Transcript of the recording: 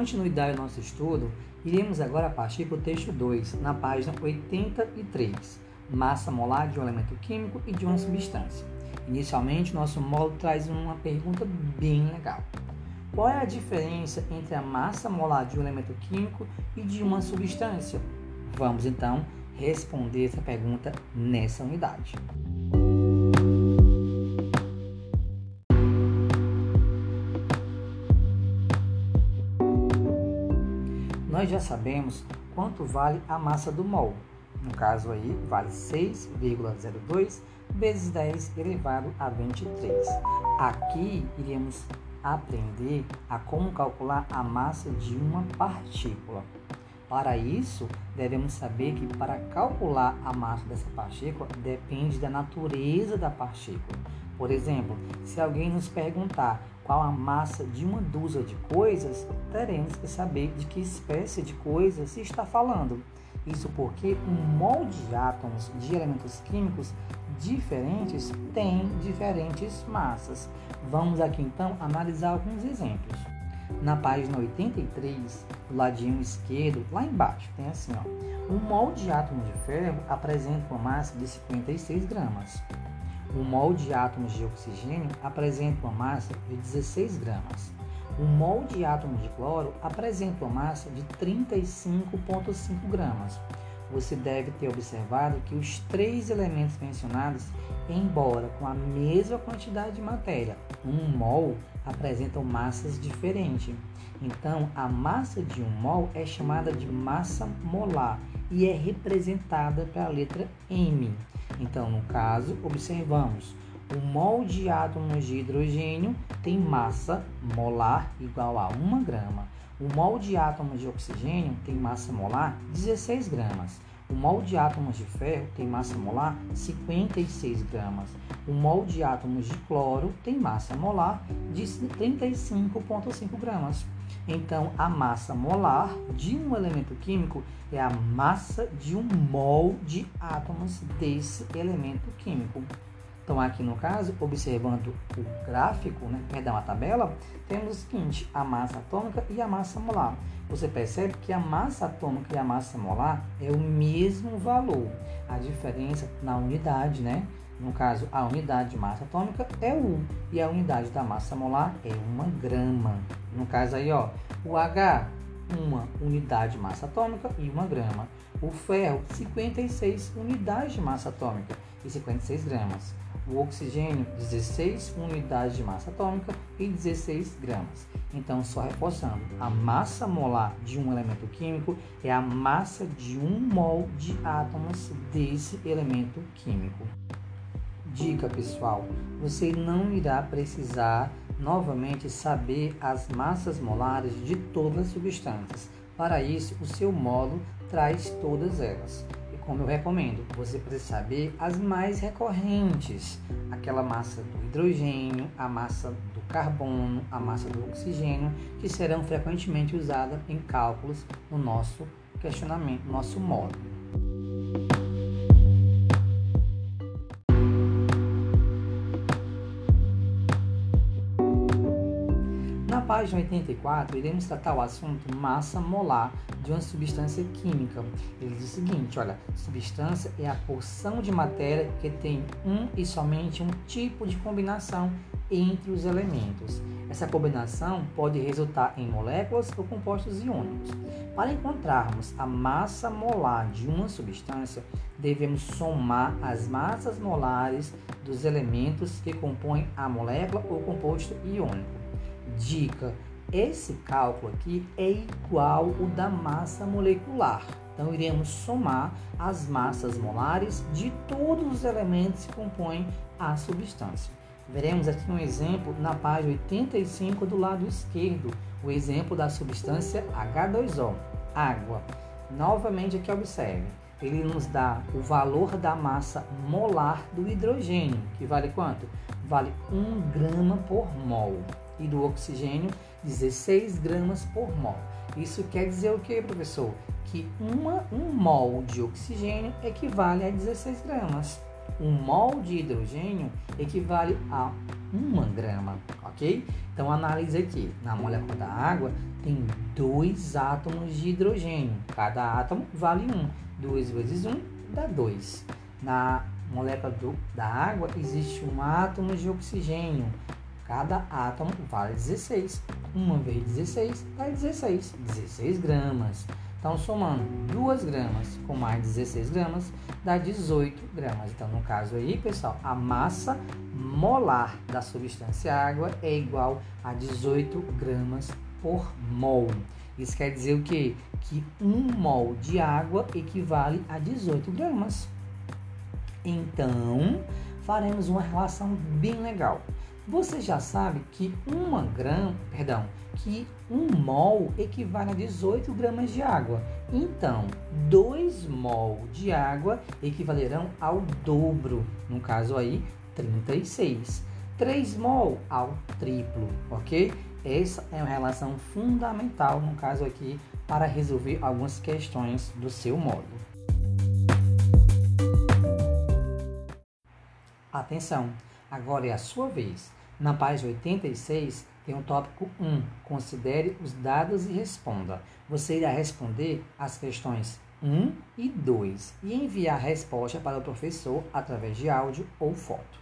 continuidade ao nosso estudo, iremos agora partir para o texto 2, na página 83, massa molar de um elemento químico e de uma substância. Inicialmente, nosso módulo traz uma pergunta bem legal. Qual é a diferença entre a massa molar de um elemento químico e de uma substância? Vamos então responder essa pergunta nessa unidade. Nós já sabemos quanto vale a massa do mol. No caso aí, vale 6,02 vezes 10 elevado a 23. Aqui iremos aprender a como calcular a massa de uma partícula. Para isso, devemos saber que para calcular a massa dessa partícula depende da natureza da partícula. Por exemplo, se alguém nos perguntar qual a massa de uma dúzia de coisas, teremos que saber de que espécie de coisa se está falando. Isso porque um molde de átomos de elementos químicos diferentes tem diferentes massas. Vamos aqui então analisar alguns exemplos. Na página 83, do ladinho esquerdo, lá embaixo, tem assim, ó. Um molde de átomos de ferro apresenta uma massa de 56 gramas. Um molde de átomos de oxigênio apresenta uma massa de 16 gramas. Um molde de átomos de cloro apresenta uma massa de 35,5 gramas. Você deve ter observado que os três elementos mencionados, embora com a mesma quantidade de matéria, um mol, apresentam massas diferentes. Então, a massa de um mol é chamada de massa molar e é representada pela letra M. Então, no caso, observamos o mol de átomos de hidrogênio tem massa molar igual a 1 grama. O mol de átomos de oxigênio tem massa molar 16 gramas. O mol de átomos de ferro tem massa molar 56 gramas. O mol de átomos de cloro tem massa molar de 35,5 gramas. Então, a massa molar de um elemento químico é a massa de um mol de átomos desse elemento químico. Então, aqui no caso, observando o gráfico, né, perdão, a tabela, temos o seguinte, a massa atômica e a massa molar. Você percebe que a massa atômica e a massa molar é o mesmo valor. A diferença na unidade, né? No caso, a unidade de massa atômica é 1 e a unidade da massa molar é 1 grama. No caso aí, ó, o H, uma unidade de massa atômica e 1 grama. O ferro, 56 unidades de massa atômica e 56 gramas o oxigênio 16 unidades de massa atômica e 16 gramas. Então, só reforçando, a massa molar de um elemento químico é a massa de um mol de átomos desse elemento químico. Dica pessoal: você não irá precisar novamente saber as massas molares de todas as substâncias. Para isso, o seu módulo traz todas elas como eu recomendo, você precisa saber as mais recorrentes, aquela massa do hidrogênio, a massa do carbono, a massa do oxigênio, que serão frequentemente usadas em cálculos no nosso questionamento, no nosso módulo. Página 84, iremos tratar o assunto massa molar de uma substância química. Ele diz o seguinte: olha, substância é a porção de matéria que tem um e somente um tipo de combinação entre os elementos. Essa combinação pode resultar em moléculas ou compostos iônicos. Para encontrarmos a massa molar de uma substância, devemos somar as massas molares dos elementos que compõem a molécula ou composto iônico. Dica: esse cálculo aqui é igual o da massa molecular. Então, iremos somar as massas molares de todos os elementos que compõem a substância. Veremos aqui um exemplo na página 85 do lado esquerdo, o exemplo da substância H2O, água. Novamente aqui observe, ele nos dá o valor da massa molar do hidrogênio, que vale quanto? Vale 1 grama por mol e do oxigênio 16 gramas por mol. Isso quer dizer o que, professor? Que uma, um mol de oxigênio equivale a 16 gramas. Um mol de hidrogênio equivale a 1 grama. ok? Então analise aqui. Na molécula da água tem dois átomos de hidrogênio. Cada átomo vale um. 2 vezes 1 dá 2. Na molécula do, da água existe um átomo de oxigênio. Cada átomo vale 16. 1 vezes 16 dá 16. 16 gramas. Então, somando 2 gramas com mais 16 gramas, dá 18 gramas. Então, no caso aí, pessoal, a massa molar da substância água é igual a 18 gramas por mol. Isso quer dizer o quê? Que 1 mol de água equivale a 18 gramas. Então, faremos uma relação bem legal. Você já sabe que uma grama, perdão, que um mol equivale a 18 gramas de água. Então, 2 mol de água equivalerão ao dobro, no caso aí, 36. 3 mol ao triplo, ok? Essa é uma relação fundamental, no caso aqui, para resolver algumas questões do seu módulo. Atenção, agora é a sua vez. Na página 86 tem o tópico 1. Considere os dados e responda. Você irá responder as questões 1 e 2 e enviar a resposta para o professor através de áudio ou foto.